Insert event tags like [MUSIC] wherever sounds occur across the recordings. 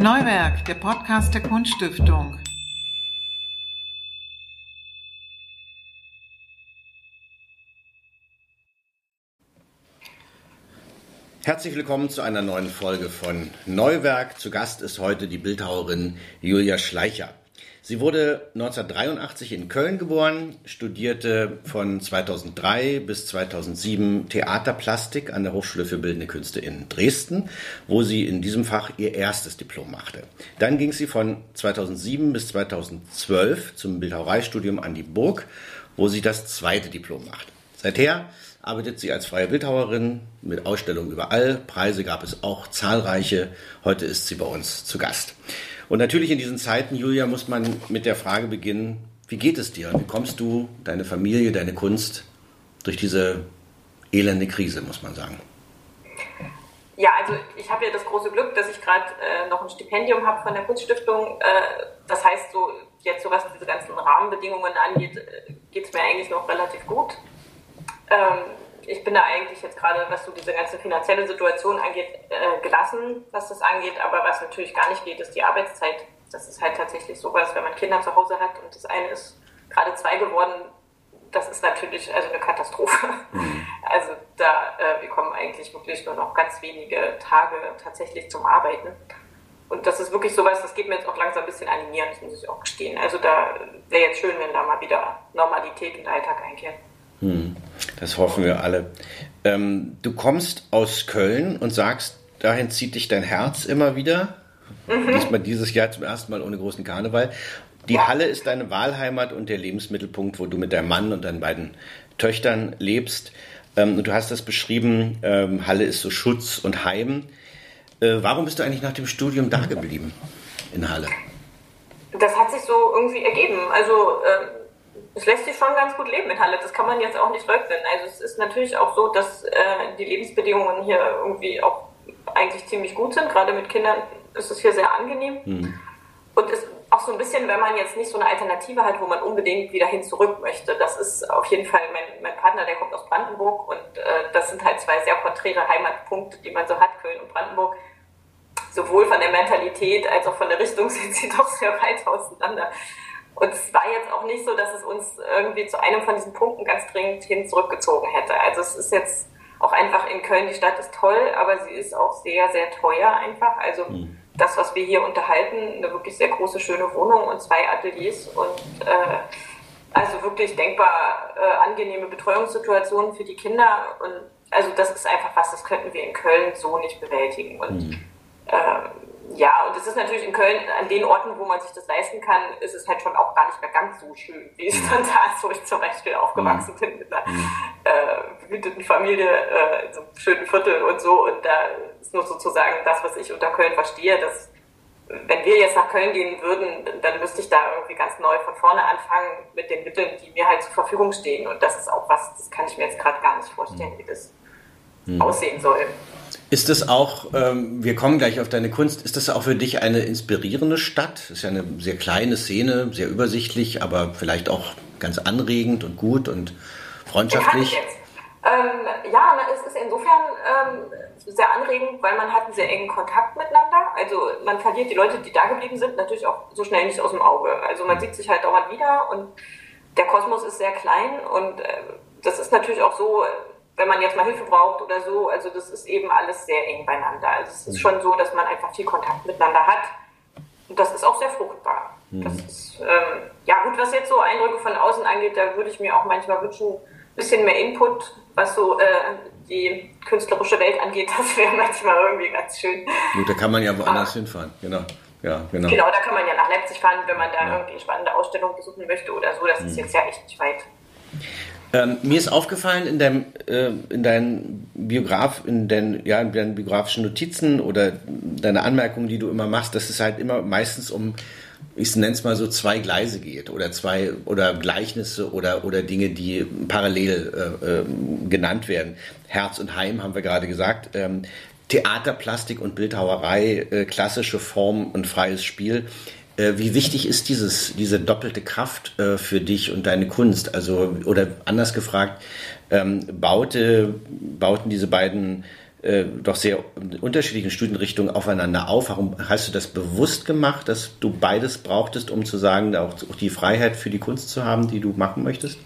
Neuwerk, der Podcast der Kunststiftung. Herzlich willkommen zu einer neuen Folge von Neuwerk. Zu Gast ist heute die Bildhauerin Julia Schleicher. Sie wurde 1983 in Köln geboren, studierte von 2003 bis 2007 Theaterplastik an der Hochschule für Bildende Künste in Dresden, wo sie in diesem Fach ihr erstes Diplom machte. Dann ging sie von 2007 bis 2012 zum Bildhauereistudium an die Burg, wo sie das zweite Diplom machte. Seither arbeitet sie als freie Bildhauerin mit Ausstellungen überall. Preise gab es auch zahlreiche. Heute ist sie bei uns zu Gast. Und natürlich in diesen Zeiten, Julia, muss man mit der Frage beginnen, wie geht es dir? Wie kommst du, deine Familie, deine Kunst durch diese elende Krise, muss man sagen? Ja, also ich habe ja das große Glück, dass ich gerade äh, noch ein Stipendium habe von der Kunststiftung. Äh, das heißt, so jetzt so was diese ganzen Rahmenbedingungen angeht, äh, geht es mir eigentlich noch relativ gut. Ähm, ich bin da eigentlich jetzt gerade, was so diese ganze finanzielle Situation angeht, äh, gelassen, was das angeht. Aber was natürlich gar nicht geht, ist die Arbeitszeit. Das ist halt tatsächlich sowas, wenn man Kinder zu Hause hat und das eine ist gerade zwei geworden, das ist natürlich also eine Katastrophe. Mhm. [LAUGHS] Also da, äh, wir kommen eigentlich wirklich nur noch ganz wenige Tage tatsächlich zum Arbeiten. Und das ist wirklich sowas, das geht mir jetzt auch langsam ein bisschen animieren, das muss ich auch gestehen. Also da wäre jetzt schön, wenn da mal wieder Normalität und Alltag einkehrt. Hm, das hoffen wir alle. Ähm, du kommst aus Köln und sagst, dahin zieht dich dein Herz immer wieder. Mhm. Diesmal dieses Jahr zum ersten Mal ohne großen Karneval. Die Halle ist deine Wahlheimat und der Lebensmittelpunkt, wo du mit deinem Mann und deinen beiden Töchtern lebst. Ähm, und du hast das beschrieben, ähm, Halle ist so Schutz und Heim. Äh, warum bist du eigentlich nach dem Studium da geblieben in Halle? Das hat sich so irgendwie ergeben. Also ähm, es lässt sich schon ganz gut leben in Halle. Das kann man jetzt auch nicht leugnen. Also es ist natürlich auch so, dass äh, die Lebensbedingungen hier irgendwie auch eigentlich ziemlich gut sind. Gerade mit Kindern ist es hier sehr angenehm. Mhm. Und es auch so ein bisschen, wenn man jetzt nicht so eine Alternative hat, wo man unbedingt wieder hin zurück möchte. Das ist auf jeden Fall mein, mein Partner, der kommt aus Brandenburg und äh, das sind halt zwei sehr konträre Heimatpunkte, die man so hat, Köln und Brandenburg. Sowohl von der Mentalität als auch von der Richtung sind sie [LAUGHS] doch sehr weit auseinander. Und es war jetzt auch nicht so, dass es uns irgendwie zu einem von diesen Punkten ganz dringend hin zurückgezogen hätte. Also es ist jetzt auch einfach in Köln, die Stadt ist toll, aber sie ist auch sehr, sehr teuer einfach. Also mhm. das, was wir hier unterhalten, eine wirklich sehr große, schöne Wohnung und zwei Ateliers und äh, also wirklich denkbar äh, angenehme Betreuungssituationen für die Kinder. Und also das ist einfach was, das könnten wir in Köln so nicht bewältigen. Und äh, ja, und es ist natürlich in Köln, an den Orten, wo man sich das leisten kann, ist es halt schon auch gar nicht mehr ganz so schön, wie es mhm. dann da ist, wo ich zum Beispiel aufgewachsen mhm. bin mit einer mhm. äh, behüteten Familie äh, in so einem schönen Viertel und so. Und da ist nur sozusagen das, was ich unter Köln verstehe, dass wenn wir jetzt nach Köln gehen würden, dann müsste ich da irgendwie ganz neu von vorne anfangen mit den Mitteln, die mir halt zur Verfügung stehen. Und das ist auch was, das kann ich mir jetzt gerade gar nicht vorstellen, wie das mhm. aussehen soll. Ist das auch, ähm, wir kommen gleich auf deine Kunst, ist das auch für dich eine inspirierende Stadt? Ist ja eine sehr kleine Szene, sehr übersichtlich, aber vielleicht auch ganz anregend und gut und freundschaftlich. Ähm, ja, es ist insofern ähm, sehr anregend, weil man hat einen sehr engen Kontakt miteinander. Also man verliert die Leute, die da geblieben sind, natürlich auch so schnell nicht aus dem Auge. Also man sieht sich halt dauernd wieder und der Kosmos ist sehr klein und äh, das ist natürlich auch so, wenn man jetzt mal Hilfe braucht oder so, also das ist eben alles sehr eng beieinander. Also es ist mhm. schon so, dass man einfach viel Kontakt miteinander hat. Und das ist auch sehr fruchtbar. Mhm. Das ist, ähm, ja gut, was jetzt so Eindrücke von außen angeht, da würde ich mir auch manchmal wünschen, ein bisschen mehr Input, was so äh, die künstlerische Welt angeht, [LAUGHS] das wäre manchmal irgendwie ganz schön. Gut, da kann man ja woanders ah. hinfahren, genau. Ja, genau. Genau, da kann man ja nach Leipzig fahren, wenn man da ja. irgendwie eine spannende Ausstellung besuchen möchte oder so. Das mhm. ist jetzt ja echt nicht weit. Ähm, mir ist aufgefallen in deinem, äh, in deinen Biograf, in den, ja, in deinen biografischen Notizen oder deine Anmerkungen, die du immer machst, dass es halt immer meistens um, ich nenne es mal so zwei Gleise geht oder zwei oder Gleichnisse oder oder Dinge, die parallel äh, äh, genannt werden. Herz und Heim haben wir gerade gesagt. Ähm, Theater, Plastik und Bildhauerei, äh, klassische Form und freies Spiel. Äh, wie wichtig ist dieses, diese doppelte Kraft äh, für dich und deine Kunst? Also, oder anders gefragt, ähm, baute, bauten diese beiden äh, doch sehr unterschiedlichen Studienrichtungen aufeinander auf. Warum hast du das bewusst gemacht, dass du beides brauchtest, um zu sagen, auch die Freiheit für die Kunst zu haben, die du machen möchtest?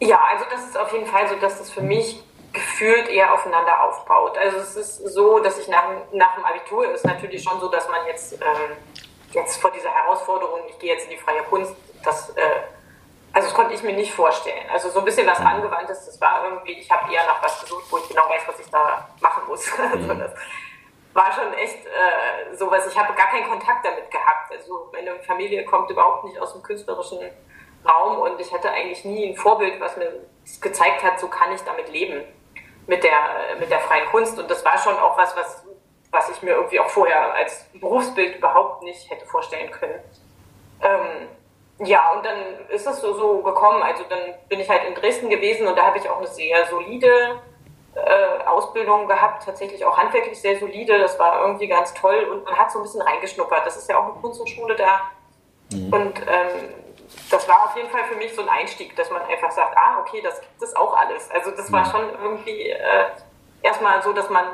Ja, also das ist auf jeden Fall so, dass das für mich gefühlt eher aufeinander aufbaut. Also es ist so, dass ich nach, nach dem Abitur ist natürlich schon so, dass man jetzt, ähm, jetzt vor dieser Herausforderung, ich gehe jetzt in die freie Kunst, das, äh, also das konnte ich mir nicht vorstellen. Also so ein bisschen was mhm. Angewandtes, das war irgendwie, ich habe eher nach was gesucht, wo ich genau weiß, was ich da machen muss. [LAUGHS] Also das war schon echt äh, sowas, ich habe gar keinen Kontakt damit gehabt. Also meine Familie kommt überhaupt nicht aus dem künstlerischen Raum und ich hatte eigentlich nie ein Vorbild, was mir gezeigt hat, so kann ich damit leben mit der, mit der freien Kunst. Und das war schon auch was, was, was ich mir irgendwie auch vorher als Berufsbild überhaupt nicht hätte vorstellen können. Ähm, ja, und dann ist es so, so gekommen. Also dann bin ich halt in Dresden gewesen und da habe ich auch eine sehr solide äh, Ausbildung gehabt, tatsächlich auch handwerklich sehr solide. Das war irgendwie ganz toll und man hat so ein bisschen reingeschnuppert. Das ist ja auch eine Kunsthochschule da. Mhm. Und ähm, das war auf jeden Fall für mich so ein Einstieg, dass man einfach sagt, ah, okay, das gibt es auch alles. Also das war schon irgendwie äh, erstmal so, dass man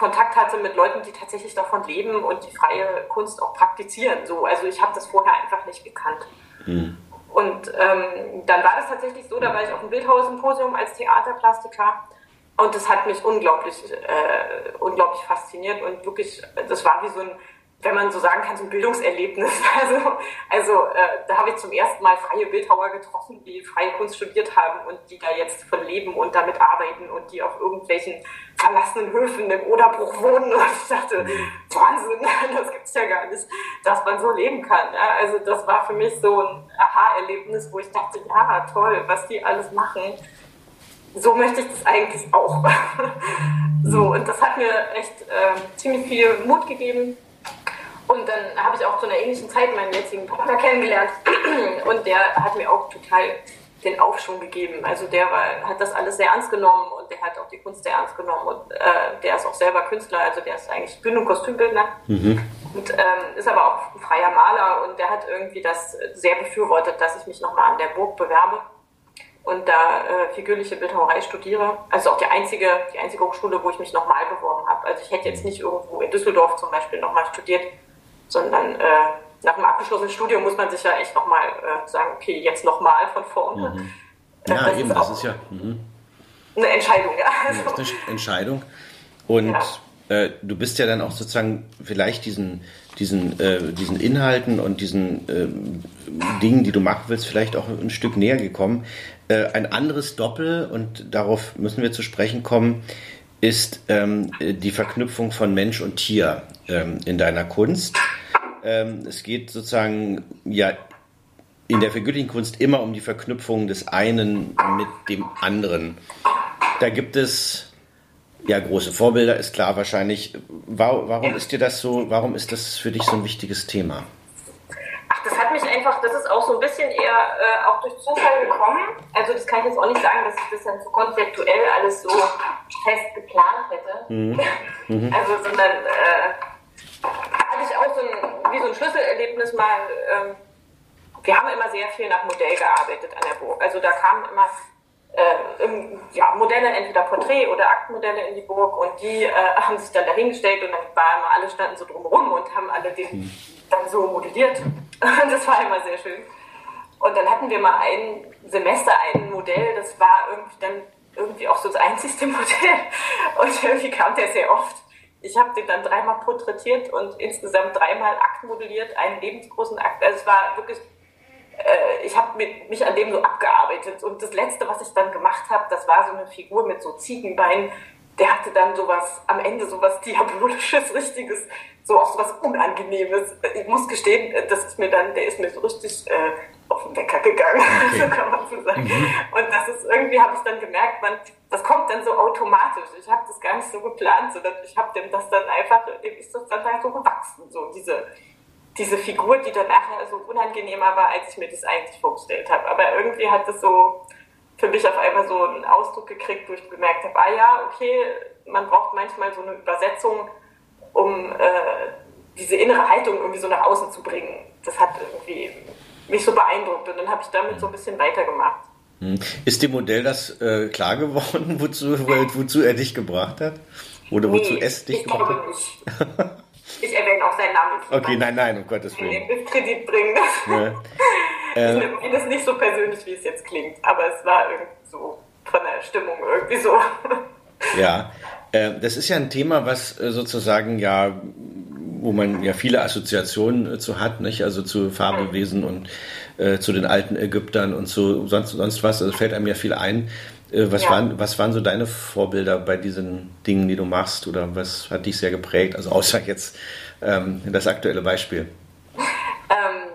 Kontakt hatte mit Leuten, die tatsächlich davon leben und die freie Kunst auch praktizieren. So, also ich habe das vorher einfach nicht gekannt. Mhm. Und ähm, dann war das tatsächlich so, da war ich auf dem Bildhauersymposium als Theaterplastiker und das hat mich unglaublich, äh, unglaublich fasziniert und wirklich, das war wie so ein wenn man so sagen kann, so ein Bildungserlebnis. [LAUGHS] Also, also äh, da habe ich zum ersten Mal freie Bildhauer getroffen, die freie Kunst studiert haben und die da jetzt von leben und damit arbeiten und die auf irgendwelchen verlassenen Höfen im Oderbruch wohnen. [LAUGHS] Und ich dachte, Wahnsinn, [LAUGHS] das gibt's ja gar nicht, dass man so leben kann. Ja? Also das war für mich so ein Aha-Erlebnis, wo ich dachte, ja, toll, was die alles machen. So möchte ich das eigentlich auch. so, und das hat mir echt äh, ziemlich viel Mut gegeben und dann habe ich auch zu einer ähnlichen Zeit meinen jetzigen Partner kennengelernt [CLEARS THROAT] und der hat mir auch total den Aufschwung gegeben. Also der war, hat das alles sehr ernst genommen und der hat auch die Kunst sehr ernst genommen und äh, der ist auch selber Künstler, also der ist eigentlich und Kostümbildner mhm. und ähm, ist aber auch freier Maler und der hat irgendwie das sehr befürwortet, dass ich mich nochmal an der Burg bewerbe und da äh, figürliche Bildhauerei studiere. Also auch die einzige, die einzige Hochschule, wo ich mich nochmal beworben habe. Also ich hätte jetzt nicht irgendwo in Düsseldorf zum Beispiel nochmal studiert, sondern äh, nach dem abgeschlossenen Studium muss man sich ja echt nochmal äh, sagen, okay, jetzt nochmal von vorne. Mhm. Äh, ja, das eben, ist das ist ja mhm. eine Entscheidung, ja. Also. Das ist eine Entscheidung. Und ja. äh, du bist ja dann auch sozusagen vielleicht diesen, diesen, äh, diesen Inhalten und diesen äh, Dingen, die du machen willst, vielleicht auch ein Stück näher gekommen. Äh, ein anderes Doppel, und darauf müssen wir zu sprechen kommen, ist ähm, die Verknüpfung von Mensch und Tier ähm, in deiner Kunst. Ähm, es geht sozusagen ja in der figürlichen Kunst immer um die Verknüpfung des einen mit dem anderen. Da gibt es ja große Vorbilder, ist klar wahrscheinlich. Warum ist dir das so, warum ist das für dich so ein wichtiges Thema? Ach, das hat mich einfach, das ist auch so ein bisschen eher äh, auch durch Zufall gekommen. Also das kann ich jetzt auch nicht sagen, dass ich das dann so konzeptuell alles so fest geplant hätte. Mhm. [LAUGHS] Mhm. Also sondern äh, ich auch so ein, wie so ein Schlüsselerlebnis mal. Ähm, wir haben immer sehr viel nach Modell gearbeitet an der Burg. Also da kamen immer äh, im, ja, Modelle, entweder Porträt- oder Aktmodelle in die Burg und die äh, [LAUGHS] haben sich dann dahingestellt und dann war immer, alle standen so drumherum und haben alle den mhm. dann so modelliert. [LAUGHS] das war immer sehr schön. Und dann hatten wir mal ein Semester ein Modell, das war irgendwie dann irgendwie auch so das einzigste [LAUGHS] Modell. Und irgendwie kam der sehr oft. Ich habe den dann dreimal porträtiert und insgesamt dreimal Akt modelliert, einen lebensgroßen Akt. Also es war wirklich, äh, ich habe mich an dem so abgearbeitet. Und das Letzte, was ich dann gemacht habe, das war so eine Figur mit so Ziegenbeinen. Der hatte dann sowas, am Ende sowas Diabolisches, [LAUGHS] Richtiges, so auch sowas Unangenehmes. Ich muss gestehen, das ist mir dann, der ist mir so richtig äh, auf den Wecker gegangen, [LAUGHS] okay. so kann man so sagen. Mhm. Und das ist irgendwie, habe ich dann gemerkt, man, das kommt dann so automatisch. Ich habe das gar nicht so geplant, sondern ich habe dem das dann einfach, dem ist das dann halt so gewachsen, so diese, diese Figur, die dann nachher so unangenehmer war, als ich mir das eigentlich vorgestellt habe. Aber irgendwie hat das so für mich auf einmal so einen Ausdruck gekriegt, wo ich gemerkt habe, ah ja, okay, man braucht manchmal so eine Übersetzung, um äh, diese innere Haltung irgendwie so nach außen zu bringen. Das hat irgendwie mich so beeindruckt und dann habe ich damit so ein bisschen weitergemacht. Hm. Ist dem Modell das äh, klar geworden, [LAUGHS] wozu, wozu er dich gebracht hat? Oder wozu nee, es dich gebracht hat? Nicht. Ich erwähne auch seinen Namen. Okay, nein, nein, um Gottes Willen. In Kredit bringen. Ja. [LAUGHS] ich nehme das nicht so persönlich, wie es jetzt klingt, aber es war irgendwie so von der Stimmung irgendwie so. Ja, äh, das ist ja ein Thema, was äh, sozusagen ja, wo man ja viele Assoziationen äh, zu hat, nicht? Also zu Fabelwesen und äh, zu den alten Ägyptern und zu sonst, sonst was. Also fällt einem ja viel ein. Äh, was, ja. waren, was waren so deine Vorbilder bei diesen Dingen, die du machst? Oder was hat dich sehr geprägt? Also außer jetzt ähm, das aktuelle Beispiel. Ähm,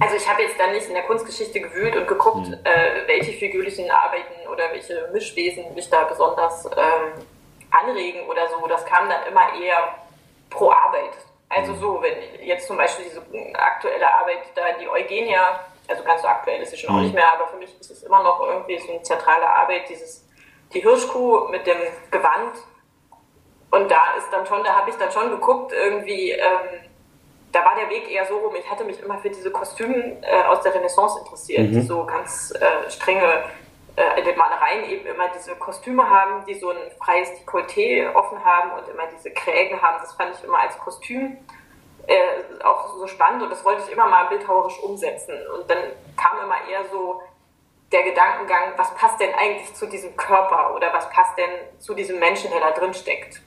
also ich habe jetzt dann nicht in der Kunstgeschichte gewühlt und geguckt, hm. äh, welche figürlichen Arbeiten oder welche Mischwesen mich da besonders ähm, anregen oder so. Das kam dann immer eher pro Arbeit. Also so, wenn jetzt zum Beispiel diese aktuelle Arbeit da, die Eugenia, also ganz so aktuell ist sie schon auch nicht mehr, aber für mich ist es immer noch irgendwie so eine zentrale Arbeit, dieses, die Hirschkuh mit dem Gewand. Und da ist dann schon, da habe ich dann schon geguckt, irgendwie, ähm, da war der Weg eher so rum, ich hatte mich immer für diese Kostüme äh, aus der Renaissance interessiert, mhm. die so ganz äh, strenge äh, in den Malereien eben immer diese Kostüme haben, die so ein freies Dekolleté offen haben und immer diese Krägen haben. Das fand ich immer als Kostüm äh, auch so spannend und das wollte ich immer mal bildhauerisch umsetzen. Und dann kam immer eher so der Gedankengang, was passt denn eigentlich zu diesem Körper oder was passt denn zu diesem Menschen, der da drin steckt.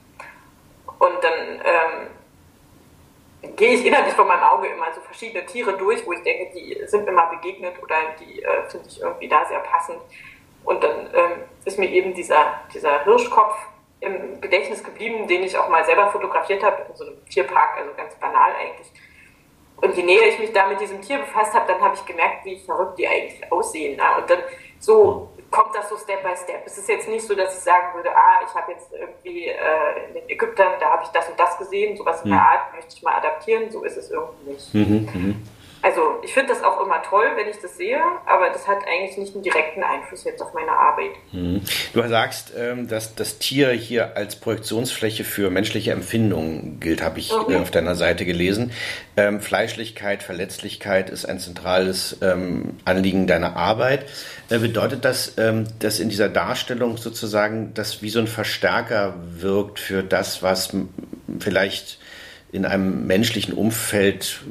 Und dann ähm, gehe ich innerlich von meinem Auge immer so verschiedene Tiere durch, wo ich denke, die sind mir mal begegnet oder die äh, finde ich irgendwie da sehr passend. Und dann ähm, ist mir eben dieser, dieser Hirschkopf im Gedächtnis geblieben, den ich auch mal selber fotografiert habe, in so einem Tierpark, also ganz banal eigentlich. Und je näher ich mich da mit diesem Tier befasst habe, dann habe ich gemerkt, wie verrückt die eigentlich aussehen. Ne? Und dann so kommt das so Step by Step. Es ist jetzt nicht so, dass ich sagen würde, ah, ich habe jetzt irgendwie äh, in den Ägyptern, da habe ich das und das gesehen, sowas in der mhm. Art möchte ich mal adaptieren. So ist es irgendwie nicht. Mhm, mh. Also ich finde das auch immer toll, wenn ich das sehe, aber das hat eigentlich nicht einen direkten Einfluss jetzt auf meine Arbeit. Mhm. Du sagst, ähm, dass das Tier hier als Projektionsfläche für menschliche Empfindungen gilt, habe ich mhm. auf deiner Seite gelesen. Ähm, Fleischlichkeit, Verletzlichkeit ist ein zentrales ähm, Anliegen deiner Arbeit. Äh, bedeutet das, dass in dieser Darstellung sozusagen das wie so ein Verstärker wirkt für das, was vielleicht in einem menschlichen Umfeld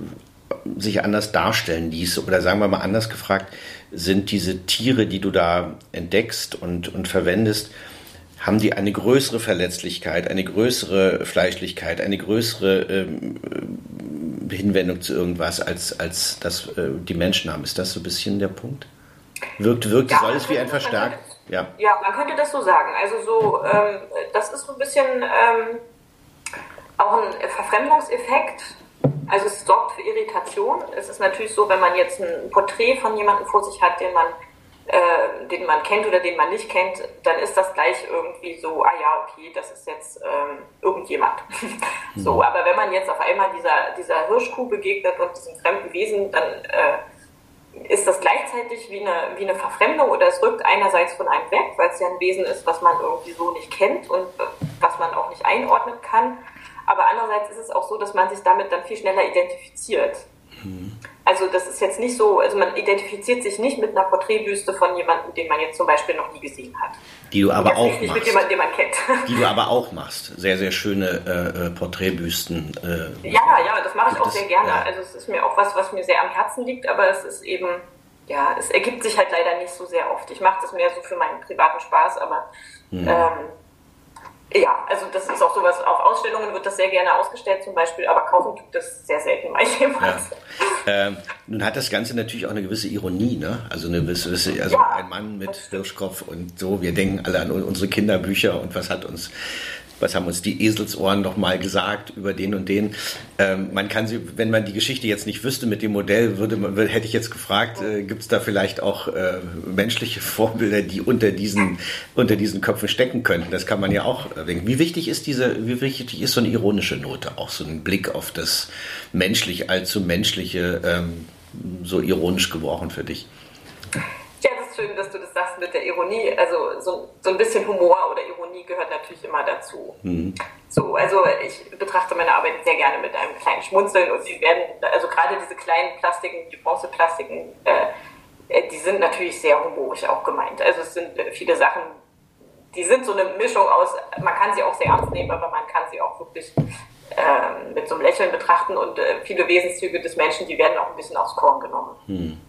sich anders darstellen ließ? Oder sagen wir mal anders gefragt, sind diese Tiere, die du da entdeckst und, und verwendest, haben die eine größere Verletzlichkeit, eine größere Fleischlichkeit, eine größere ähm, äh, Hinwendung zu irgendwas, als, als das äh, die Menschen haben? Ist das so ein bisschen der Punkt? Wirkt, wirkt ja, alles wie ein Verstärk? Ja. ja, man könnte das so sagen. Also so, ähm, das ist so ein bisschen ähm, auch ein Verfremdungseffekt also es sorgt für Irritation. Es ist natürlich so, wenn man jetzt ein Porträt von jemandem vor sich hat, den man, äh, den man kennt oder den man nicht kennt, dann ist das gleich irgendwie so, ah ja, okay, das ist jetzt ähm, irgendjemand. [LAUGHS] so, mhm. aber wenn man jetzt auf einmal dieser, dieser Hirschkuh begegnet und diesem fremden Wesen, dann äh, ist das gleichzeitig wie eine, wie eine Verfremdung oder es rückt einerseits von einem weg, weil es ja ein Wesen ist, was man irgendwie so nicht kennt und äh, was man auch nicht einordnen kann. Aber andererseits ist es auch so, dass man sich damit dann viel schneller identifiziert. Mhm. Also das ist jetzt nicht so, also man identifiziert sich nicht mit einer Porträtbüste von jemandem, den man jetzt zum Beispiel noch nie gesehen hat. Die du aber auch nicht machst. Mit jemandem, den man kennt. [LAUGHS] Die du aber auch machst. Sehr, sehr schöne äh, äh Porträtbüsten. Äh, ja, ja, das mache ich auch sehr gerne. Ja. Also es ist mir auch was, was mir sehr am Herzen liegt, aber es ist eben, ja, es ergibt sich halt leider nicht so sehr oft. Ich mache das mehr so für meinen privaten Spaß, aber mhm. ähm, ja, also das ist auch sowas, auf Ausstellungen wird das sehr gerne ausgestellt zum Beispiel, aber kaufen gibt es sehr selten mal [LAUGHS] jemals. Ja. Ähm, nun hat das Ganze natürlich auch eine gewisse Ironie, ne? Also eine gewisse, also ja, ein Mann mit Hirschkopf und so, wir denken alle an unsere Kinderbücher und was hat uns was haben uns die Eselsohren noch mal gesagt über den und den. Ähm, man kann sie, wenn man die Geschichte jetzt nicht wüsste mit dem Modell, würde man, hätte ich jetzt gefragt, äh, gibt es da vielleicht auch äh, menschliche [LAUGHS] Vorbilder, die unter diesen, unter diesen Köpfen stecken könnten? Das kann man ja auch erwähnen. Wie wichtig ist diese, wie wichtig ist so eine ironische Note, auch so ein Blick auf das menschlich, allzu menschliche, ähm, so ironisch gebrochen für dich? Ja, das ist schön, dass du das sagst mit der Ironie. Also so, so ein bisschen Humor oder Ironie gehört natürlich immer dazu. Mhm. So, also ich betrachte meine Arbeit sehr gerne mit einem kleinen Schmunzeln und sie werden, also gerade diese kleinen Plastiken, die Bronzeplastiken, äh, äh, die sind natürlich sehr humorisch auch gemeint. Also es sind äh, viele Sachen, die sind so eine Mischung aus, man kann sie auch sehr ernst nehmen, aber man kann sie auch wirklich äh, mit so einem Lächeln betrachten und äh, viele Wesenszüge des Menschen, die werden auch ein bisschen aufs Korn genommen. Hm.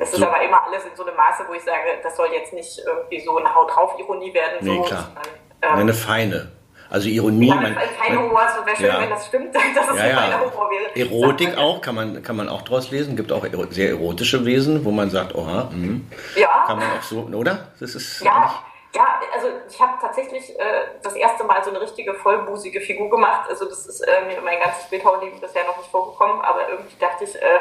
Das ist so. aber immer alles in so einem Maße, wo ich sage, das soll jetzt nicht irgendwie so eine Haut drauf Ironie werden. Nee, so, klar. Sondern, ähm, eine feine. Also Ironie. Ja, man, feine Humor, so wäre schön, ja. wenn das stimmt, [LAUGHS] dass es ja, ja. Humor wäre. Erotik auch, kann man, kann man auch draus lesen. Gibt auch sehr erotische Wesen, wo man sagt, oha, mh. ja. kann man auch so, oder? Das ist ja. Ja, also ich habe tatsächlich äh, das erste Mal so eine richtige vollbusige Figur gemacht. Also das ist äh, mir mein ganzes Bildhauerleben bisher noch nicht vorgekommen, aber irgendwie dachte ich, äh,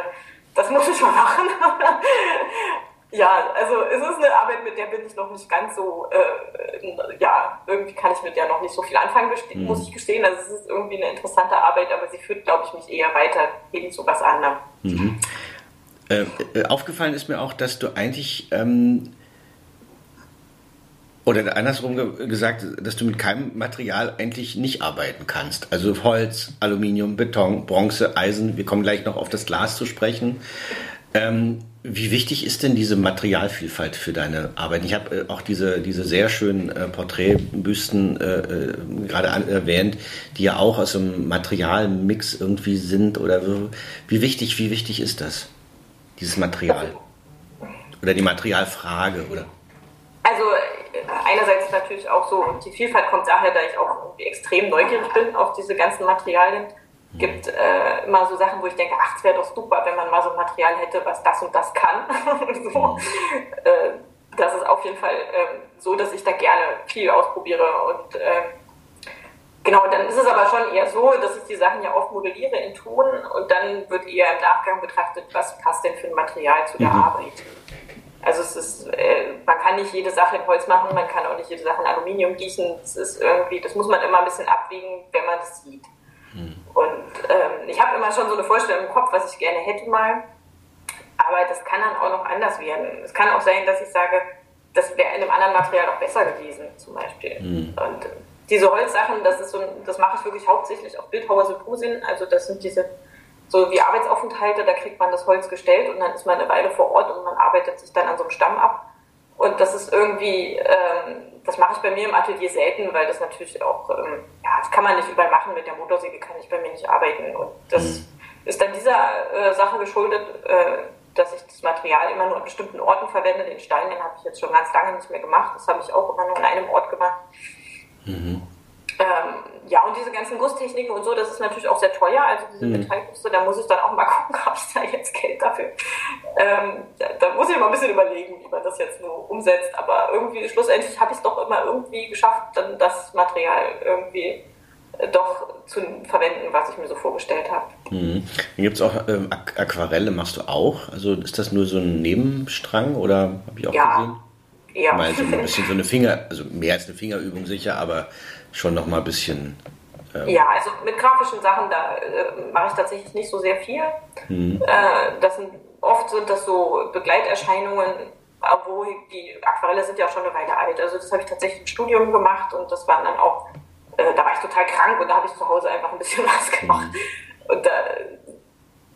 das muss ich mal machen. [LAUGHS] ja, also es ist eine Arbeit, mit der bin ich noch nicht ganz so, äh, ja, irgendwie kann ich mit der noch nicht so viel anfangen, mhm. muss ich gestehen. Also es ist irgendwie eine interessante Arbeit, aber sie führt, glaube ich, mich eher weiter hin zu was anderem. Mhm. Äh, äh, aufgefallen ist mir auch, dass du eigentlich ähm, oder andersrum gesagt, dass du mit keinem Material eigentlich nicht arbeiten kannst. Also Holz, Aluminium, Beton, Bronze, Eisen. Wir kommen gleich noch auf das Glas zu sprechen. Ähm, wie wichtig ist denn diese Materialvielfalt für deine Arbeit? Ich habe äh, auch diese, diese sehr schönen äh, Porträtbüsten äh, äh gerade erwähnt, die ja auch aus einem Materialmix irgendwie sind. Oder wie wichtig, wie wichtig ist das, dieses Material? Oder die Materialfrage, oder? Also einerseits natürlich auch so, die Vielfalt kommt daher, da ich auch extrem neugierig bin auf diese ganzen Materialien. Es gibt äh, immer so Sachen, wo ich denke, ach, es wäre doch super, wenn man mal so ein Material hätte, was das und das kann. [LAUGHS] so. äh, das ist auf jeden Fall äh, so, dass ich da gerne viel ausprobiere und äh, Genau, dann ist es aber schon eher so, dass ich die Sachen ja oft modelliere in Ton und dann wird eher im Nachgang betrachtet, was passt denn für ein Material zu der mhm. Arbeit. Also es ist, äh, man kann nicht jede Sache in Holz machen, man kann auch nicht jede Sache in Aluminium gießen. Das ist irgendwie, das muss man immer ein bisschen abwägen, wenn man das sieht. Hm. Und ähm, ich habe immer schon so eine Vorstellung im Kopf, was ich gerne hätte mal. Aber das kann dann auch noch anders werden. Es kann auch sein, dass ich sage, das wäre in einem anderen Material auch besser gewesen, zum Beispiel. Hm. Und diese Holzsachen, das ist so, das mache ich wirklich hauptsächlich auf Bildhauer Symposien. Also das sind diese so wie Arbeitsaufenthalte, da kriegt man das Holz gestellt und dann ist man eine Weile vor Ort und man arbeitet sich dann an so einem Stamm ab. Und das ist irgendwie, ähm, das mache ich bei mir im Atelier selten, weil das natürlich auch, ähm, ja, das kann man nicht überall machen. Mit der Motorsäge kann ich bei mir nicht arbeiten. Und das mhm. ist dann dieser äh, Sache geschuldet, äh, dass ich das Material immer nur an bestimmten Orten verwende. Den Stein, den habe ich jetzt schon ganz lange nicht mehr gemacht. Das habe ich auch immer nur an einem Ort gemacht. Mhm. Ähm, ja, und diese ganzen Gusstechniken und so, das ist natürlich auch sehr teuer. Also diese mhm. Metallgusse, da muss ich dann auch mal [LAUGHS] gucken, habe ich da jetzt Geld dafür. Ähm, da, da, muss ich mal ein bisschen überlegen, wie man das jetzt nur umsetzt. Aber irgendwie, schlussendlich habe ich es doch immer irgendwie geschafft, dann das Material irgendwie äh, doch zu verwenden, was ich mir so vorgestellt habe. Mhm. Dann gibt es auch ähm, Aquarelle, machst du auch? Also ist das nur so ein Nebenstrang oder habe ich auch ja. gesehen? Ja. Mal so ein bisschen so eine Finger, also mehr als eine Fingerübung sicher, aber schon noch mal ein bisschen. Ähm ja, also mit grafischen Sachen, da äh, mache ich tatsächlich nicht so sehr viel. Mhm. Äh, das sind, oft sind das so Begleiterscheinungen, obwohl die Aquarelle sind ja auch schon eine Weile alt. Also das habe ich tatsächlich im Studium gemacht und das waren dann auch, äh, da war ich total krank und da habe ich zu Hause einfach ein bisschen [LAUGHS] was gemacht. Mhm. Und da,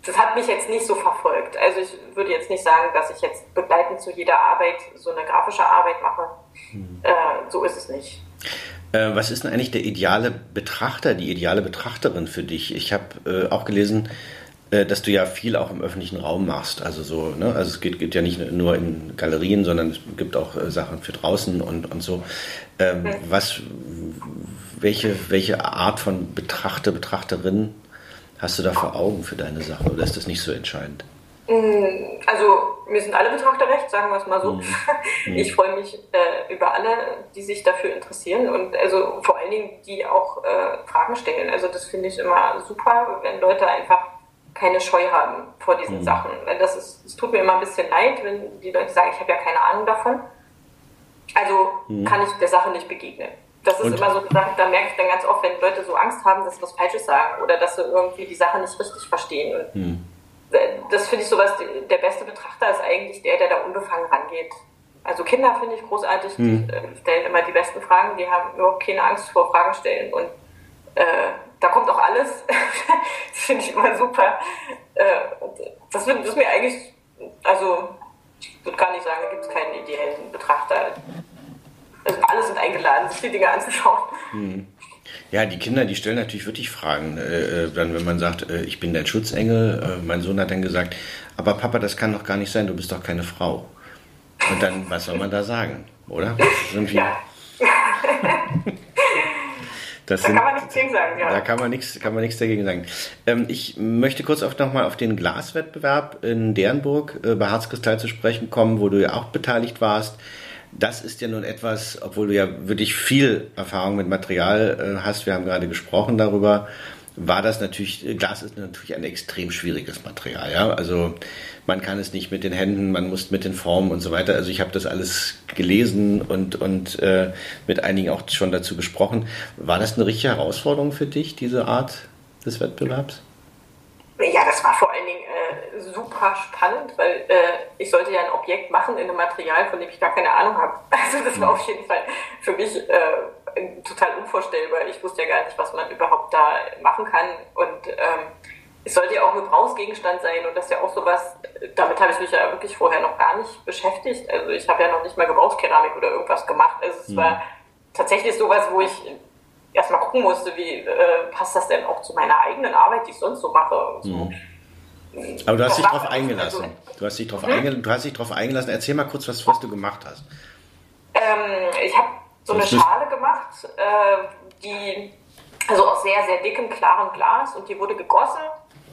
das hat mich jetzt nicht so verfolgt. Also ich würde jetzt nicht sagen, dass ich jetzt begleitend zu jeder Arbeit so eine grafische Arbeit mache. Mhm. Äh, so ist es nicht. Äh, was ist denn eigentlich der ideale Betrachter, die ideale Betrachterin für dich? Ich habe äh, auch gelesen, äh, dass du ja viel auch im öffentlichen Raum machst. Also so, ne? Also es geht, geht ja nicht nur in Galerien, sondern es gibt auch äh, Sachen für draußen und, und so. Ähm, was, welche, welche Art von Betrachter, Betrachterin hast du da vor Augen für deine Sache oder ist das nicht so entscheidend? Mm, also mir sind alle Betrachter recht, sagen wir es mal so. Mhm. [LAUGHS] Ich freue mich äh, über alle, die sich dafür interessieren und also vor allen Dingen die auch äh, Fragen stellen. Also das finde ich immer super, wenn Leute einfach keine Scheu haben vor diesen mhm. Sachen. Das ist, es tut mir immer ein bisschen leid, wenn die Leute sagen, ich habe ja keine Ahnung davon. Also mhm. kann ich der Sache nicht begegnen. Das ist und? immer so eine Sache, da merke ich dann ganz oft, wenn Leute so Angst haben, dass sie was Falsches sagen oder dass sie irgendwie die Sache nicht richtig verstehen. Mhm das finde ich sowas, der beste Betrachter ist eigentlich der, der da unbefangen rangeht. Also Kinder finde ich großartig, hm. die äh, stellen immer die besten Fragen, die haben überhaupt keine Angst vor Fragen stellen und äh, da kommt auch alles. [LAUGHS] das finde ich immer super. Äh, das, das ist mir eigentlich, also ich würde gar nicht sagen, da gibt es keinen ideellen Betrachter. Also alle sind eingeladen, sich die Dinge anzuschauen. Hm. Ja, die Kinder, die stellen natürlich wirklich Fragen. Äh, äh, dann, wenn man sagt, äh, ich bin dein Schutzengel, äh, mein Sohn hat dann gesagt, aber Papa, das kann doch gar nicht sein, du bist doch keine Frau. Und dann, was soll man da sagen, oder? Irgendwie. Ja. [LAUGHS] Das da sind, kann man nichts dagegen sagen, ja. Da kann man nichts, kann man nichts dagegen sagen. Ähm, ich möchte kurz auch nochmal auf den Glaswettbewerb in Dernburg äh, bei Harzkristall zu sprechen kommen, wo du ja auch beteiligt warst. Das ist ja nun etwas, obwohl du ja wirklich viel Erfahrung mit Material äh, hast, wir haben gerade gesprochen darüber, war das natürlich, Glas ist natürlich ein extrem schwieriges Material, ja. Also man kann es nicht mit den Händen, man muss mit den Formen und so weiter. Also ich habe das alles gelesen und, und äh, mit einigen auch schon dazu gesprochen. War das eine richtige Herausforderung für dich, diese Art des Wettbewerbs? Ja, das war vor allen Dingen äh, super spannend, weil äh, ich sollte ja ein Objekt machen in einem Material, von dem ich gar keine Ahnung habe. [LAUGHS] Also das war mhm. auf jeden Fall für mich äh, total unvorstellbar. Ich wusste ja gar nicht, was man überhaupt da machen kann. Und ähm, es sollte ja auch ein Gebrauchsgegenstand sein und das ist ja auch sowas, damit habe ich mich ja wirklich vorher noch gar nicht beschäftigt. Also ich habe ja noch nicht mal Gebrauchskeramik oder irgendwas gemacht. Also es mhm. war tatsächlich sowas, wo ich erstmal gucken musste, wie äh, passt das denn auch zu meiner eigenen Arbeit, die ich sonst so mache. So. Mhm. Aber du hast dich darauf eingelassen. Also, du hast dich darauf hm? eingelassen. Du hast dich darauf eingelassen. Erzähl mal kurz, was, was du gemacht hast. Ähm, ich habe so eine Schale gemacht, äh, die also aus sehr, sehr dickem, klarem Glas und die wurde gegossen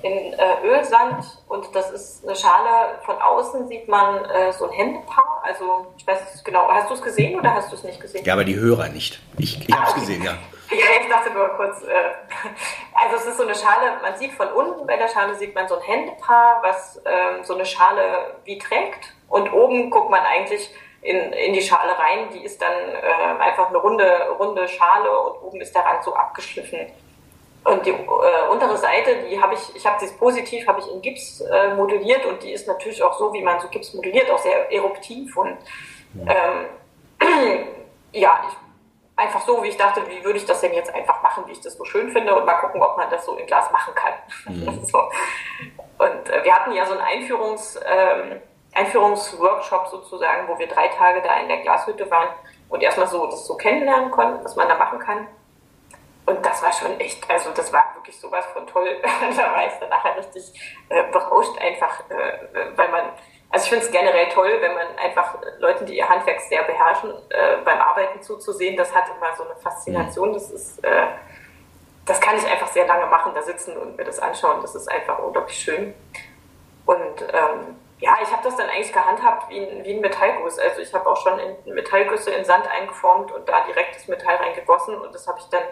in äh, Ölsand und das ist eine Schale, von außen sieht man äh, so ein Händepaar, also ich weiß nicht genau, hast du es gesehen oder hast du es nicht gesehen? Ja, aber die Hörer nicht. Ich, ich ah, habe es okay. gesehen, ja. Ja, ich dachte nur kurz, äh, also es ist so eine Schale, man sieht von unten bei der Schale sieht man so ein Händepaar, was ähm, so eine Schale wie trägt. Und oben guckt man eigentlich in, in die Schale rein, die ist dann äh, einfach eine runde, runde Schale und oben ist der Rand so abgeschliffen. Und die äh, untere Seite, die habe ich, ich habe das positiv, habe ich in Gips äh, modelliert. Und die ist natürlich auch so, wie man so Gips modelliert, auch sehr eruptiv und ähm, [CLEARS THROAT] ja, ich, einfach so, wie ich dachte, wie würde ich das denn jetzt einfach machen, wie ich das so schön finde und mal gucken, ob man das so in Glas machen kann. Mhm. [LAUGHS] so. Und äh, wir hatten ja so einen Einführungs, ähm, Einführungsworkshop sozusagen, wo wir drei Tage da in der Glashütte waren und erstmal so das so kennenlernen konnten, was man da machen kann. Und das war schon echt, also das war wirklich sowas von toll. [LAUGHS] da war ich dann nachher richtig äh, berauscht einfach, äh, weil man, also ich finde es generell toll, wenn man einfach Leuten, die ihr Handwerk sehr beherrschen, äh, beim Arbeiten zuzusehen, das hat immer so eine Faszination. Das ist, äh, das kann ich einfach sehr lange machen, da sitzen und mir das anschauen. Das ist einfach unglaublich schön. Und ähm, ja, ich habe das dann eigentlich gehandhabt wie ein, wie ein Metallguss. Also ich habe auch schon in Metallgüsse in Sand eingeformt und da direkt das Metall reingegossen und das habe ich dann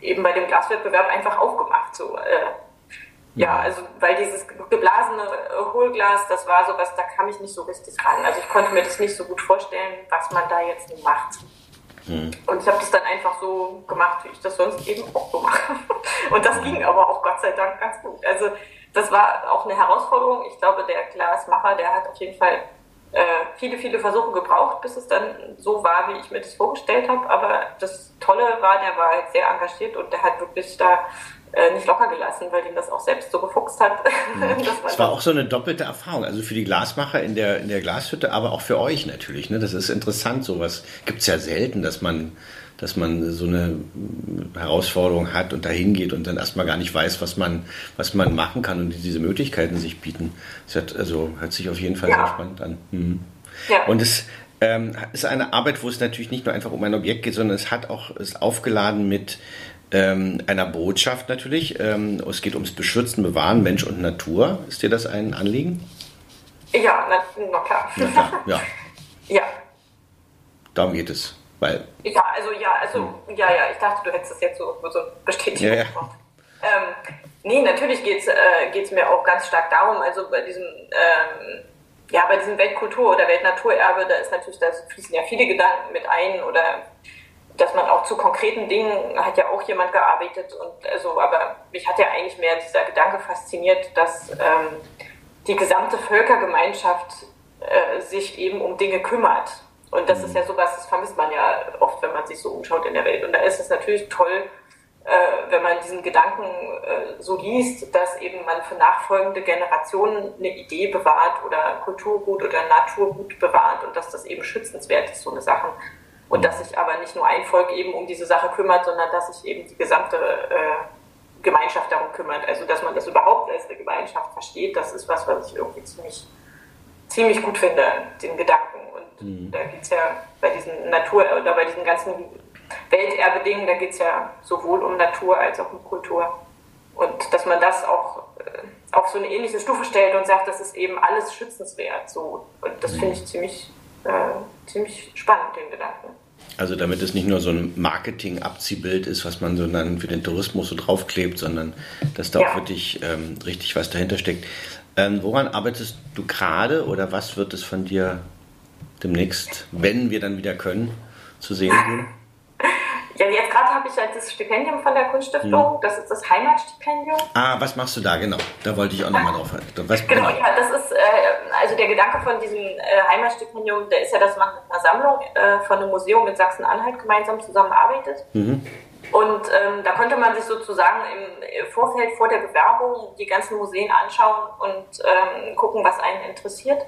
eben bei dem Glaswettbewerb einfach aufgemacht. So, äh, ja, also weil dieses geblasene äh, Hohlglas, das war so was, da kam ich nicht so richtig ran. Also ich konnte mir das nicht so gut vorstellen, was man da jetzt macht. Mhm. Und ich habe das dann einfach so gemacht, wie ich das sonst eben auch so mache. [LAUGHS] Und das ging aber auch Gott sei Dank ganz gut. Also das war auch eine Herausforderung. Ich glaube, der Glasmacher, der hat auf jeden Fall äh, viele, viele Versuche gebraucht, bis es dann so war, wie ich mir das vorgestellt habe. Aber das Tolle war, der war halt sehr engagiert und der hat wirklich da äh, nicht locker gelassen, weil ihn das auch selbst so gefuchst hat. [LAUGHS] Das war auch so eine doppelte Erfahrung, also für die Glasmacher in der, in der Glashütte, aber auch für euch natürlich. Ne? Das ist interessant, sowas gibt es ja selten, dass man dass man so eine Herausforderung hat und dahin geht und dann erstmal gar nicht weiß, was man, was man machen kann und diese Möglichkeiten sich bieten. Das hat, also, hört sich auf jeden Fall ja. sehr spannend an. Mhm. Ja. Und es ähm, ist eine Arbeit, wo es natürlich nicht nur einfach um ein Objekt geht, sondern es hat auch, ist aufgeladen mit ähm, einer Botschaft natürlich. Ähm, es geht ums Beschützen, Bewahren, Mensch und Natur. Ist dir das ein Anliegen? Ja, na, na klar. Na klar, ja. [LAUGHS] ja. Darum geht es. Weil ja, also ja, also hm. ja, ja, ich dachte, du hättest das jetzt so, so bestätigt. Ja, ja. Ähm, nee, natürlich geht es äh, mir auch ganz stark darum, also bei diesem, ähm, ja, bei diesem Weltkultur- oder Weltnaturerbe, da ist natürlich, da fließen ja viele Gedanken mit ein oder dass man auch zu konkreten Dingen hat ja auch jemand gearbeitet und also, aber mich hat ja eigentlich mehr dieser Gedanke fasziniert, dass ähm, die gesamte Völkergemeinschaft äh, sich eben um Dinge kümmert und das ist ja sowas, das vermisst man ja oft, wenn man sich so umschaut in der Welt. Und da ist es natürlich toll, äh, wenn man diesen Gedanken äh, so liest, dass eben man für nachfolgende Generationen eine Idee bewahrt oder Kulturgut oder Naturgut bewahrt und dass das eben schützenswert ist, so eine Sache. Und dass sich aber nicht nur ein Volk eben um diese Sache kümmert, sondern dass sich eben die gesamte äh, Gemeinschaft darum kümmert. Also dass man das überhaupt als eine Gemeinschaft versteht, das ist was, was ich irgendwie ziemlich, ziemlich gut finde, den Gedanken. Und mhm. da geht es ja bei diesen Natur- oder bei diesen ganzen Welterbedingungen, da geht es ja sowohl um Natur als auch um Kultur. Und dass man das auch äh, auf so eine ähnliche Stufe stellt und sagt, das ist eben alles schützenswert. So. Und das finde ich ziemlich, äh, ziemlich spannend, den Gedanken. Also damit es nicht nur so ein Marketing-Abziehbild ist, was man so dann für den Tourismus so draufklebt, sondern dass da ja. auch wirklich ähm, richtig was dahinter steckt. Ähm, woran arbeitest du gerade oder was wird es von dir demnächst, wenn wir dann wieder können, zu sehen geben? Ja, jetzt gerade habe ich halt das Stipendium von der Kunststiftung. Mhm. Das ist das Heimatstipendium. Ah, was machst du da genau? Da wollte ich auch nochmal drauf halten. Was, genau, genau, ja, das ist, äh, also der Gedanke von diesem äh, Heimatstipendium, der ist ja, dass man mit einer Sammlung äh, von einem Museum in Sachsen-Anhalt gemeinsam zusammenarbeitet. Mhm. Und ähm, da könnte man sich sozusagen im Vorfeld vor der Bewerbung die ganzen Museen anschauen und ähm, gucken, was einen interessiert.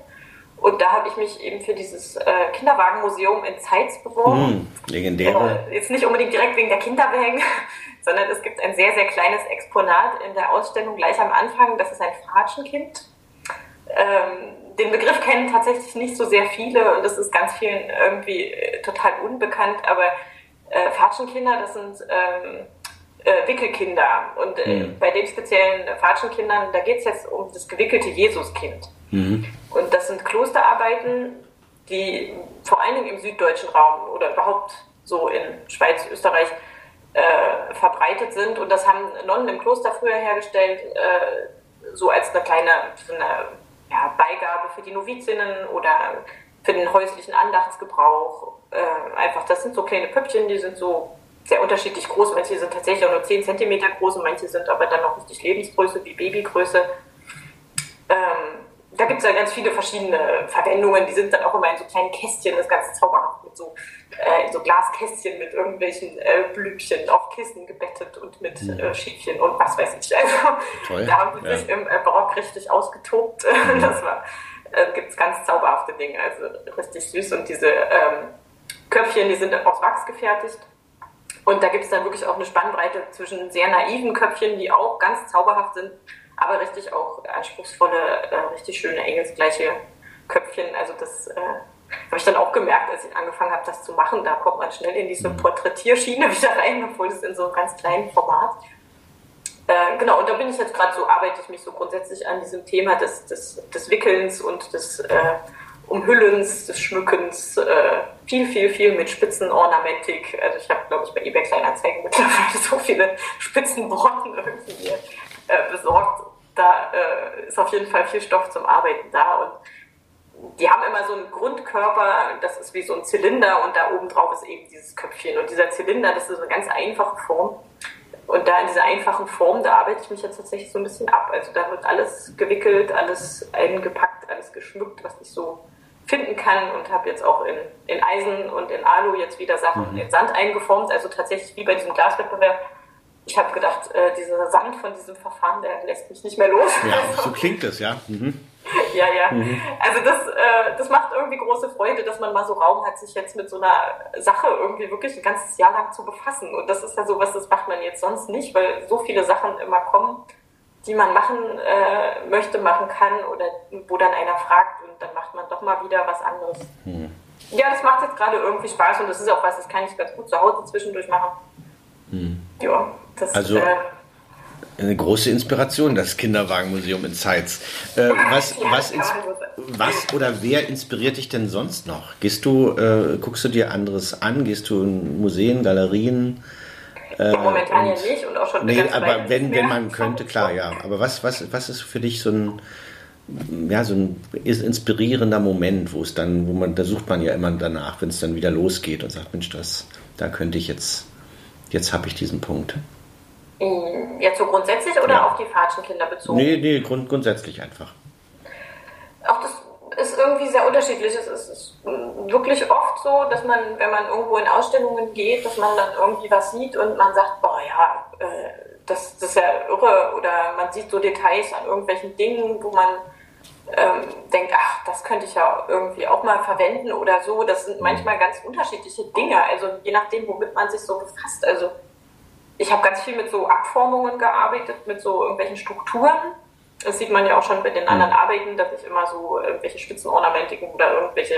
Und da habe ich mich eben für dieses äh, Kinderwagenmuseum in Zeitz beworben. Mm, legendäre. Äh, jetzt nicht unbedingt direkt wegen der Kinderwagen, [LAUGHS] sondern es gibt ein sehr, sehr kleines Exponat in der Ausstellung gleich am Anfang. Das ist ein Fratschenkind. Ähm, den Begriff kennen tatsächlich nicht so sehr viele und das ist ganz vielen irgendwie äh, total unbekannt. Aber äh, Fatschenkinder, das sind ähm, äh, Wickelkinder. Und äh, mhm. bei den speziellen Fatschenkindern, da geht es jetzt um das gewickelte Jesuskind. Mhm. Und das sind Klosterarbeiten, die vor allen Dingen im süddeutschen Raum oder überhaupt so in Schweiz, Österreich äh, verbreitet sind. Und das haben Nonnen im Kloster früher hergestellt, äh, so als eine kleine so eine, ja, Beigabe für die Novizinnen oder für den häuslichen Andachtsgebrauch. Äh, einfach, das sind so kleine Pöppchen, die sind so sehr unterschiedlich groß. Manche sind tatsächlich auch nur 10 cm groß und manche sind aber dann noch richtig Lebensgröße wie Babygröße. Ähm, da gibt es ja ganz viele verschiedene Verwendungen. Die sind dann auch immer in so kleinen Kästchen, das ganze zauberhaft mit so, äh, so Glaskästchen mit irgendwelchen äh, Blümchen auf Kissen gebettet und mit mhm. äh, Schäfchen und was weiß ich. Also Toll. da haben sie ja. sich im äh, Barock richtig ausgetobt. Mhm. [LAUGHS] Das war, äh, gibt es ganz zauberhafte Dinge, also richtig süß. Und diese ähm, Köpfchen, die sind aus Wachs gefertigt. Und da gibt es dann wirklich auch eine Spannbreite zwischen sehr naiven Köpfchen, die auch ganz zauberhaft sind, aber richtig auch anspruchsvolle, äh, richtig schöne engelsgleiche Köpfchen. Also das äh, habe ich dann auch gemerkt, als ich angefangen habe, das zu machen. Da kommt man schnell in diese mhm. Porträtierschiene [LAUGHS] wieder rein, obwohl es in so einem ganz kleinen Format. Äh, genau, und da bin ich jetzt gerade so, arbeite ich mich so grundsätzlich an diesem Thema des, des, des Wickelns und des äh, Umhüllens, des Schmückens, äh, viel, viel, viel mit Spitzenornamentik. Also ich habe, glaube ich, bei eBay Kleinanzeigen [LAUGHS] mittlerweile so viele Spitzenworten irgendwie äh, besorgt ist auf jeden Fall viel Stoff zum Arbeiten da und die haben immer so einen Grundkörper, das ist wie so ein Zylinder und da oben drauf ist eben dieses Köpfchen und dieser Zylinder, das ist eine ganz einfache Form und da in dieser einfachen Form, da arbeite ich mich jetzt tatsächlich so ein bisschen ab. Also da wird alles gewickelt, alles eingepackt, alles geschmückt, was ich so finden kann und habe jetzt auch in, in Eisen und in Alu jetzt wieder Sachen mhm. in Sand eingeformt, also tatsächlich wie bei diesem Glaswettbewerb ich habe gedacht, äh, dieser Sand von diesem Verfahren, der lässt mich nicht mehr los. Ja, [LAUGHS] so klingt es, ja. Mhm. ja, ja. Mhm. Also das, äh, das macht irgendwie große Freude, dass man mal so Raum hat, sich jetzt mit so einer Sache irgendwie wirklich ein ganzes Jahr lang zu befassen. Und das ist ja sowas, das macht man jetzt sonst nicht, weil so viele Sachen immer kommen, die man machen äh, möchte, machen kann oder wo dann einer fragt und dann macht man doch mal wieder was anderes. Mhm. Ja, das macht jetzt gerade irgendwie Spaß und das ist auch was, das kann ich ganz gut zu Hause zwischendurch machen. Mhm. Ja. Das, also äh, eine große Inspiration, das Kinderwagenmuseum in Zeitz. Äh, was, was, was oder wer inspiriert dich denn sonst noch? Gehst du, äh, guckst du dir anderes an? Gehst du in Museen, Galerien? Äh, momentan ja nicht und auch schon Nee, aber wenn, wenn man könnte, klar, ja. Aber was, was, was ist für dich so ein, ja, so ein inspirierender Moment, wo es dann, wo man, da sucht man ja immer danach, wenn es dann wieder losgeht und sagt, Mensch, das, da könnte ich jetzt, jetzt habe ich diesen Punkt. Jetzt so grundsätzlich oder ja. auf die Fatschenkinder bezogen? Nee, nee, grund, grundsätzlich einfach. Auch das ist irgendwie sehr unterschiedlich. Es ist, wirklich oft so, dass man, wenn man irgendwo in Ausstellungen geht, dass man dann irgendwie was sieht und man sagt, boah ja, äh, das, das ist ja irre. Oder man sieht so Details an irgendwelchen Dingen, wo man ähm, denkt, ach, das könnte ich ja irgendwie auch mal verwenden oder so. Das sind manchmal ganz unterschiedliche Dinge. Also je nachdem, womit man sich so befasst. Also ich habe ganz viel mit so Abformungen gearbeitet, mit so irgendwelchen Strukturen. Das sieht man ja auch schon bei den anderen Arbeiten, dass ich immer so irgendwelche Spitzenornamentiken oder irgendwelche,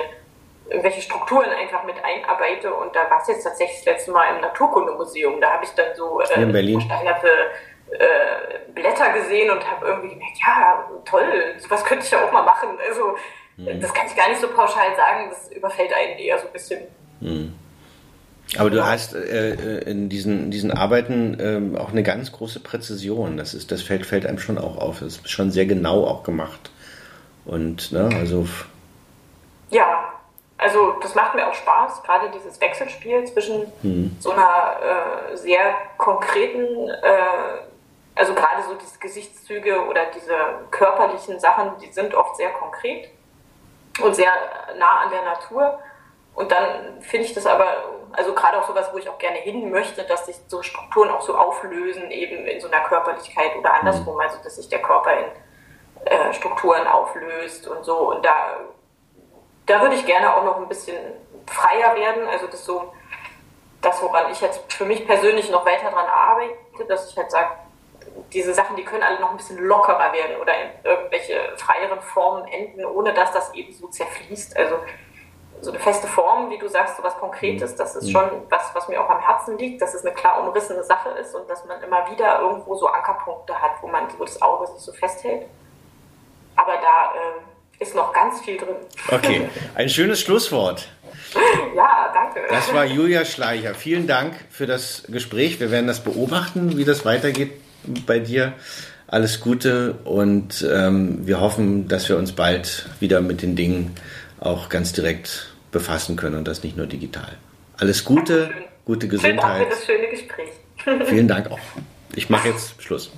irgendwelche Strukturen einfach mit einarbeite. Und da war es jetzt tatsächlich das letzte Mal im Naturkundemuseum. Da habe ich dann so äh, in Berlin. versteinerte äh, Blätter gesehen und habe irgendwie gemerkt, ja, toll, sowas könnte ich ja auch mal machen. Also mhm. das kann ich gar nicht so pauschal sagen, das überfällt einen eher so ein bisschen. Mhm. Aber du hast äh, äh, in diesen, diesen Arbeiten äh, auch eine ganz große Präzision. Das, ist, das fällt, fällt einem schon auch auf. Das ist schon sehr genau auch gemacht. Und, ne, also. Ja, also das macht mir auch Spaß, gerade dieses Wechselspiel zwischen hm. so einer äh, sehr konkreten, äh, also gerade so diese Gesichtszüge oder diese körperlichen Sachen, die sind oft sehr konkret und sehr nah an der Natur. Und dann finde ich das aber also gerade auch sowas, wo ich auch gerne hin möchte, dass sich so Strukturen auch so auflösen, eben in so einer Körperlichkeit oder andersrum, mhm. also dass sich der Körper in äh, Strukturen auflöst und so. Und da, da würde ich gerne auch noch ein bisschen freier werden. Also das so, das, woran ich jetzt für mich persönlich noch weiter dran arbeite, dass ich halt sage, diese Sachen, die können alle noch ein bisschen lockerer werden oder in irgendwelche freieren Formen enden, ohne dass das eben so zerfließt. Also so eine feste Form, wie du sagst, so was Konkretes, das ist mhm. schon was, was mir auch am Herzen liegt, dass es eine klar umrissene Sache ist und dass man immer wieder irgendwo so Ankerpunkte hat, wo man wo das Auge sich so festhält. Aber da äh, ist noch ganz viel drin. Okay, [LAUGHS] ein schönes Schlusswort. ja, danke. Das war Julia Schleicher. Vielen Dank für das Gespräch. Wir werden das beobachten, wie das weitergeht bei dir. Alles Gute und ähm, wir hoffen, dass wir uns bald wieder mit den Dingen auch ganz direkt befassen können und das nicht nur digital. Alles Gute, gute Gesundheit. Vielen Dank für das schöne Gespräch. Vielen Dank auch. Ich mache jetzt Schluss.